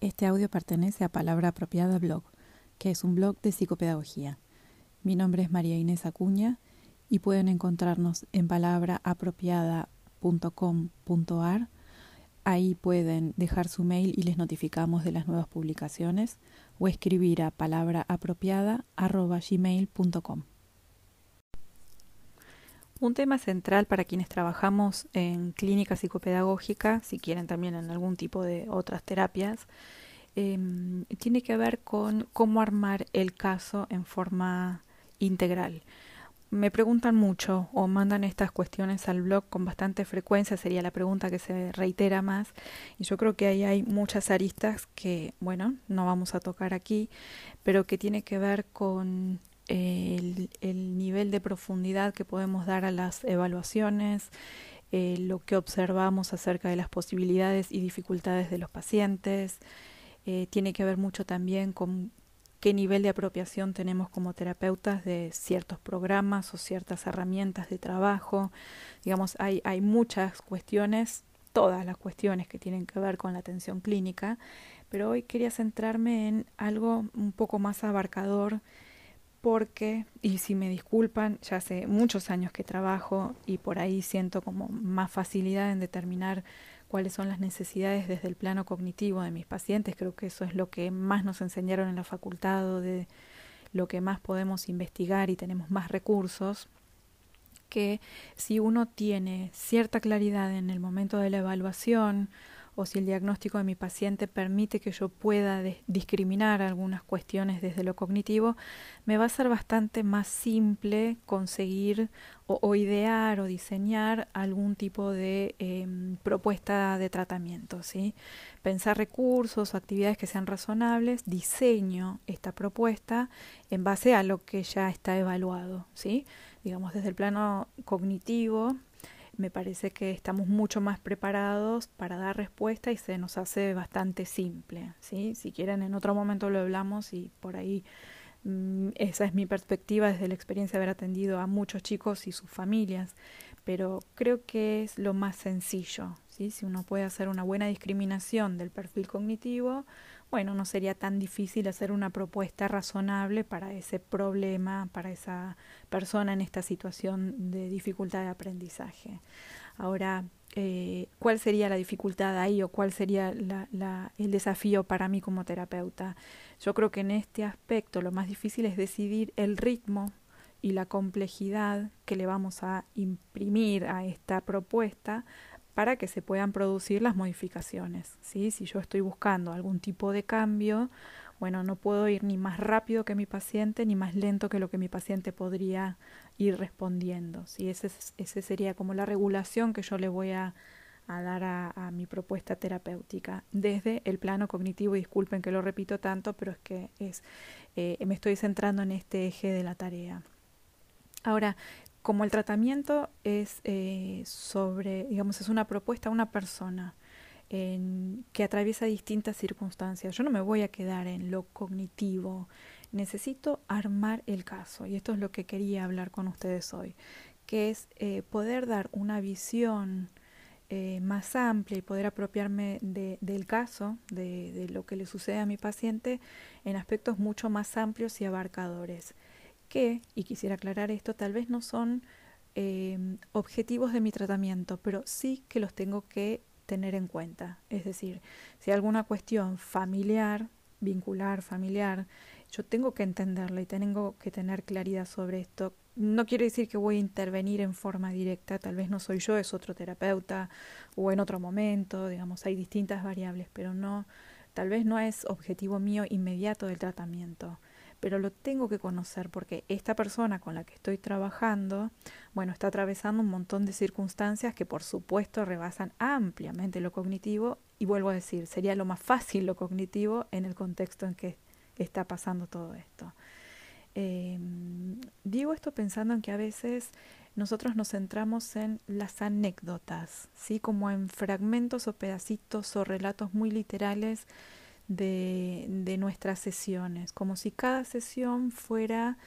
Este audio pertenece a Palabra Apropiada Blog, que es un blog de psicopedagogía. Mi nombre es María Inés Acuña y pueden encontrarnos en palabraapropiada.com.ar. Ahí pueden dejar su mail y les notificamos de las nuevas publicaciones o escribir a palabraapropiada.gmail.com. Un tema central para quienes trabajamos en clínica psicopedagógica, si quieren también en algún tipo de otras terapias, em, tiene que ver con cómo armar el caso en forma integral. Me preguntan mucho o mandan estas cuestiones al blog con bastante frecuencia, sería la pregunta que se reitera más, y yo creo que ahí hay muchas aristas que, bueno, no vamos a tocar aquí, pero que tiene que ver con el, nivel de profundidad que podemos dar a las evaluaciones, eh, lo que observamos acerca de las posibilidades y dificultades de los pacientes. Eh, tiene que ver mucho también con qué nivel de apropiación tenemos como terapeutas de ciertos programas o ciertas herramientas de trabajo. Digamos, hay, hay muchas cuestiones, todas las cuestiones que tienen que ver con la atención clínica, pero hoy quería centrarme en algo un poco más abarcador porque, y si me disculpan, ya hace muchos años que trabajo y por ahí siento como más facilidad en determinar cuáles son las necesidades desde el plano cognitivo de mis pacientes. Creo que eso es lo que más nos enseñaron en la facultad o de lo que más podemos investigar y tenemos más recursos que si uno tiene cierta claridad en el momento de la evaluación o si el diagnóstico de mi paciente permite que yo pueda discriminar algunas cuestiones desde lo cognitivo, me va a ser bastante más simple conseguir o, idear o diseñar algún tipo de em, propuesta de tratamiento. ¿sí? Pensar recursos o actividades que sean razonables, diseño esta propuesta en base a lo que ya está evaluado. ¿sí? Digamos, desde el plano cognitivo me parece que estamos mucho más preparados para dar respuesta y se nos hace bastante simple. ¿sí? Si quieren, en otro momento lo hablamos y por ahí mm, esa es mi perspectiva desde la experiencia de haber atendido a muchos chicos y sus familias, pero creo que es lo más sencillo. ¿Sí? Si uno puede hacer una buena discriminación del perfil cognitivo, bueno, no sería tan difícil hacer una propuesta razonable para ese problema, para esa persona en esta situación de dificultad de aprendizaje. Ahora, eh, ¿cuál sería la dificultad ahí o cuál sería el desafío para mí como terapeuta? Yo creo que en este aspecto lo más difícil es decidir el ritmo y la complejidad que le vamos a imprimir a esta propuesta para que se puedan producir las modificaciones. ¿sí? Si yo estoy buscando algún tipo de cambio, bueno, no puedo ir ni más rápido que mi paciente ni más lento que lo que mi paciente podría ir respondiendo. ¿sí? Ese, sería como la regulación que yo le voy a, dar a, mi propuesta terapéutica desde el plano cognitivo. disculpen que lo repito tanto, pero es que es, eh, me estoy centrando en este eje de la tarea. Ahora, como el tratamiento es eh, sobre, digamos, es una propuesta a una persona que atraviesa distintas circunstancias, yo no me voy a quedar en lo cognitivo, necesito armar el caso y esto es lo que quería hablar con ustedes hoy, que es eh, poder dar una visión eh, más amplia y poder apropiarme de, del caso, de lo que le sucede a mi paciente en aspectos mucho más amplios y abarcadores que, y quisiera aclarar esto, tal vez no son em, objetivos de mi tratamiento, pero sí que los tengo que tener en cuenta. Es decir, si hay alguna cuestión familiar, vincular, familiar, yo tengo que entenderla y tengo que tener claridad sobre esto. No quiere decir que voy a intervenir en forma directa, tal vez no soy yo, es otro terapeuta o en otro momento, digamos, hay distintas variables, pero no, tal vez no es objetivo mío inmediato del tratamiento pero lo tengo que conocer porque esta persona con la que estoy trabajando, bueno, está atravesando un montón de circunstancias que por supuesto rebasan ampliamente lo cognitivo y vuelvo a decir, sería lo más fácil lo cognitivo en el contexto en que está pasando todo esto. Em, digo esto pensando en que a veces nosotros nos centramos en las anécdotas, ¿sí? como en fragmentos o pedacitos o relatos muy literales de, de nuestras sesiones, como si cada sesión fuera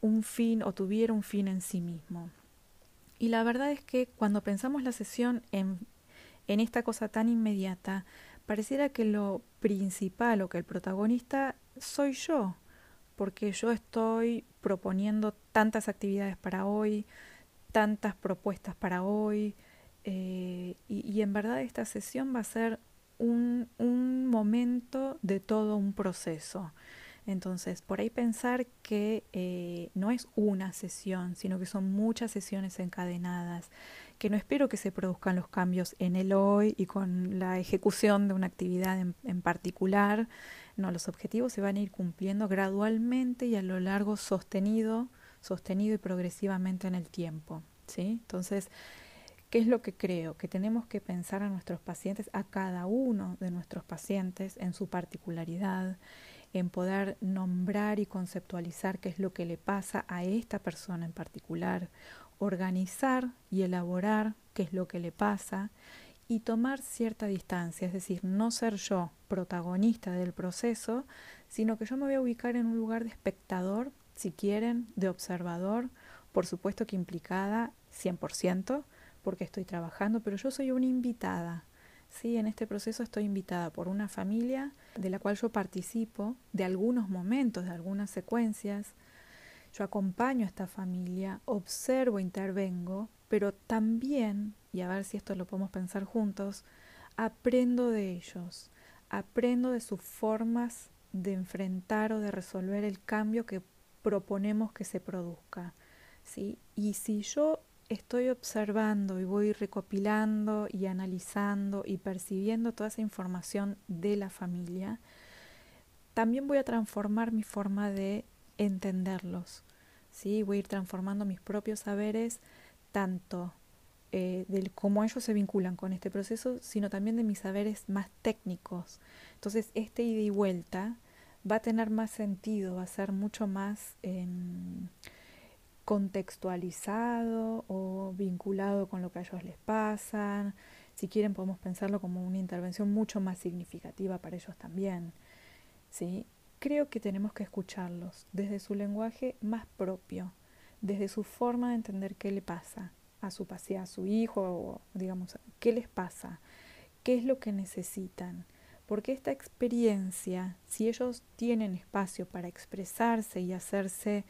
un fin o tuviera un fin en sí mismo. Y la verdad es que cuando pensamos la sesión en, en esta cosa tan inmediata, pareciera que lo principal o que el protagonista soy yo, porque yo estoy proponiendo tantas actividades para hoy, tantas propuestas para hoy, eh, y, en verdad esta sesión va a ser un, un momento de todo un proceso. Entonces, por ahí pensar que eh, no es una sesión, sino que son muchas sesiones encadenadas, que no espero que se produzcan los cambios en el hoy y con la ejecución de una actividad en, en particular. No, los objetivos se van a ir cumpliendo gradualmente y a lo largo sostenido, sostenido y progresivamente en el tiempo. ¿sí? Entonces, ¿Qué es lo que creo? Que tenemos que pensar a nuestros pacientes, a cada uno de nuestros pacientes en su particularidad, en poder nombrar y conceptualizar qué es lo que le pasa a esta persona en particular, organizar y elaborar qué es lo que le pasa y tomar cierta distancia, es decir, no ser yo protagonista del proceso, sino que yo me voy a ubicar en un lugar de espectador, si quieren, de observador, por supuesto que implicada 100%, porque estoy trabajando, pero yo soy una invitada. Sí, en este proceso estoy invitada por una familia de la cual yo participo de algunos momentos, de algunas secuencias. Yo acompaño a esta familia, observo, intervengo, pero también, y a ver si esto lo podemos pensar juntos, aprendo de ellos, aprendo de sus formas de enfrentar o de resolver el cambio que proponemos que se produzca. ¿sí? Y si yo estoy observando y voy recopilando y analizando y percibiendo toda esa información de la familia, también voy a transformar mi forma de entenderlos. ¿sí? Voy a ir transformando mis propios saberes, tanto eh, de cómo ellos se vinculan con este proceso, sino también de mis saberes más técnicos. Entonces, este ida y vuelta va a tener más sentido, va a ser mucho más... Em, contextualizado o vinculado con lo que a ellos les pasa. Si quieren podemos pensarlo como una intervención mucho más significativa para ellos también. ¿sí? Creo que tenemos que escucharlos desde su lenguaje más propio, desde su forma de entender qué le pasa a su a su hijo, o digamos, qué les pasa, qué es lo que necesitan. Porque esta experiencia, si ellos tienen espacio para expresarse y hacerse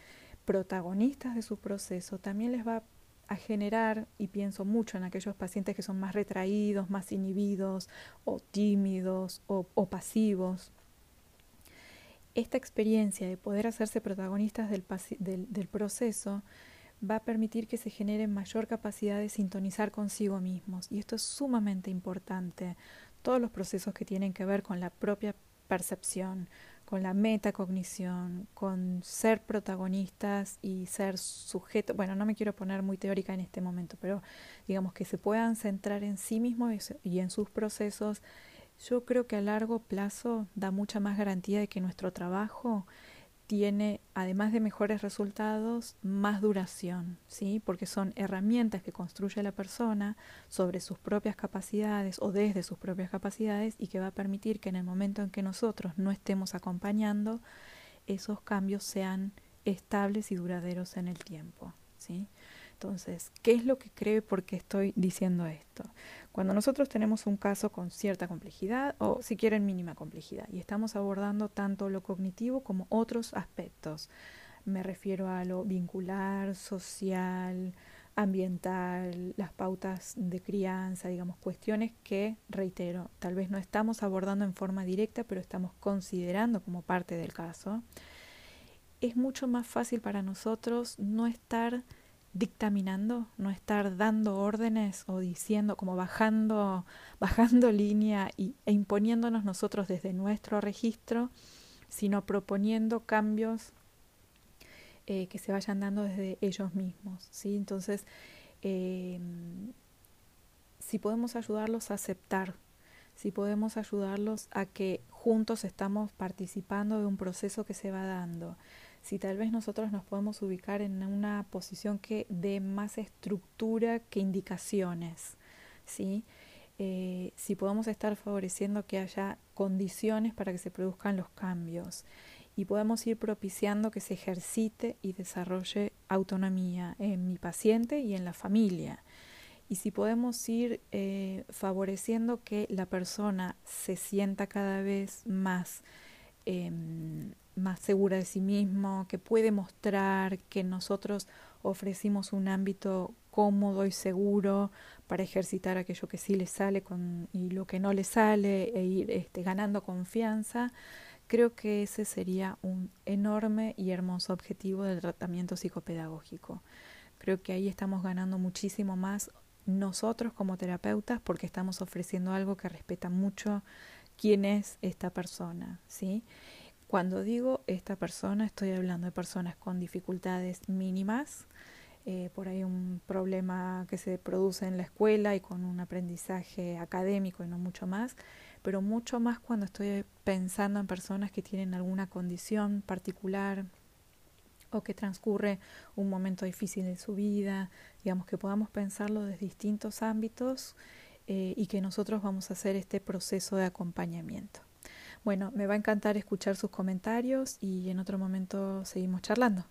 protagonistas de su proceso, también les va a generar, y pienso mucho en aquellos pacientes que son más retraídos, más inhibidos o tímidos o, pasivos, esta experiencia de poder hacerse protagonistas del, del, proceso va a permitir que se genere mayor capacidad de sintonizar consigo mismos. Y esto es sumamente importante. Todos los procesos que tienen que ver con la propia percepción, con la metacognición, con ser protagonistas y ser sujetos, bueno, no me quiero poner muy teórica en este momento, pero digamos que se puedan centrar en sí mismos y en sus procesos, yo creo que a largo plazo da mucha más garantía de que nuestro trabajo tiene, además de mejores resultados, más duración, ¿sí? Porque son herramientas que construye la persona sobre sus propias capacidades o desde sus propias capacidades y que va a permitir que en el momento en que nosotros no estemos acompañando, esos cambios sean estables y duraderos en el tiempo, ¿sí? Entonces, ¿qué es lo que creo y por qué estoy diciendo esto? Cuando nosotros tenemos un caso con cierta complejidad o si quieren mínima complejidad y estamos abordando tanto lo cognitivo como otros aspectos, me refiero a lo vincular, social, ambiental, las pautas de crianza, digamos, cuestiones que, reitero, tal vez no estamos abordando en forma directa, pero estamos considerando como parte del caso, es mucho más fácil para nosotros no estar dictaminando, no estar dando órdenes o diciendo, como bajando, bajando línea y, e imponiéndonos nosotros desde nuestro registro, sino proponiendo cambios eh, que se vayan dando desde ellos mismos. ¿sí? Entonces, em, si podemos ayudarlos a aceptar, si podemos ayudarlos a que juntos estamos participando de un proceso que se va dando, si tal vez nosotros nos podemos ubicar en una posición que dé más estructura que indicaciones, ¿sí? Eh, si podemos estar favoreciendo que haya condiciones para que se produzcan los cambios y podemos ir propiciando que se ejercite y desarrolle autonomía en mi paciente y en la familia y si podemos ir eh, favoreciendo que la persona se sienta cada vez más, em, más segura de sí mismo, que puede mostrar que nosotros ofrecimos un ámbito cómodo y seguro para ejercitar aquello que sí le sale y lo que no le sale e ir este, ganando confianza, creo que ese sería un enorme y hermoso objetivo del tratamiento psicopedagógico. Creo que ahí estamos ganando muchísimo más nosotros como terapeutas porque estamos ofreciendo algo que respeta mucho quién es esta persona, ¿sí? Cuando digo esta persona, estoy hablando de personas con dificultades mínimas, eh, por ahí un problema que se produce en la escuela y con un aprendizaje académico y no mucho más, pero mucho más cuando estoy pensando en personas que tienen alguna condición particular, o que transcurre un momento difícil en su vida, digamos que podamos pensarlo desde distintos ámbitos eh, y que nosotros vamos a hacer este proceso de acompañamiento. Bueno, me va a encantar escuchar sus comentarios y en otro momento seguimos charlando.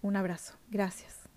Un abrazo. Gracias.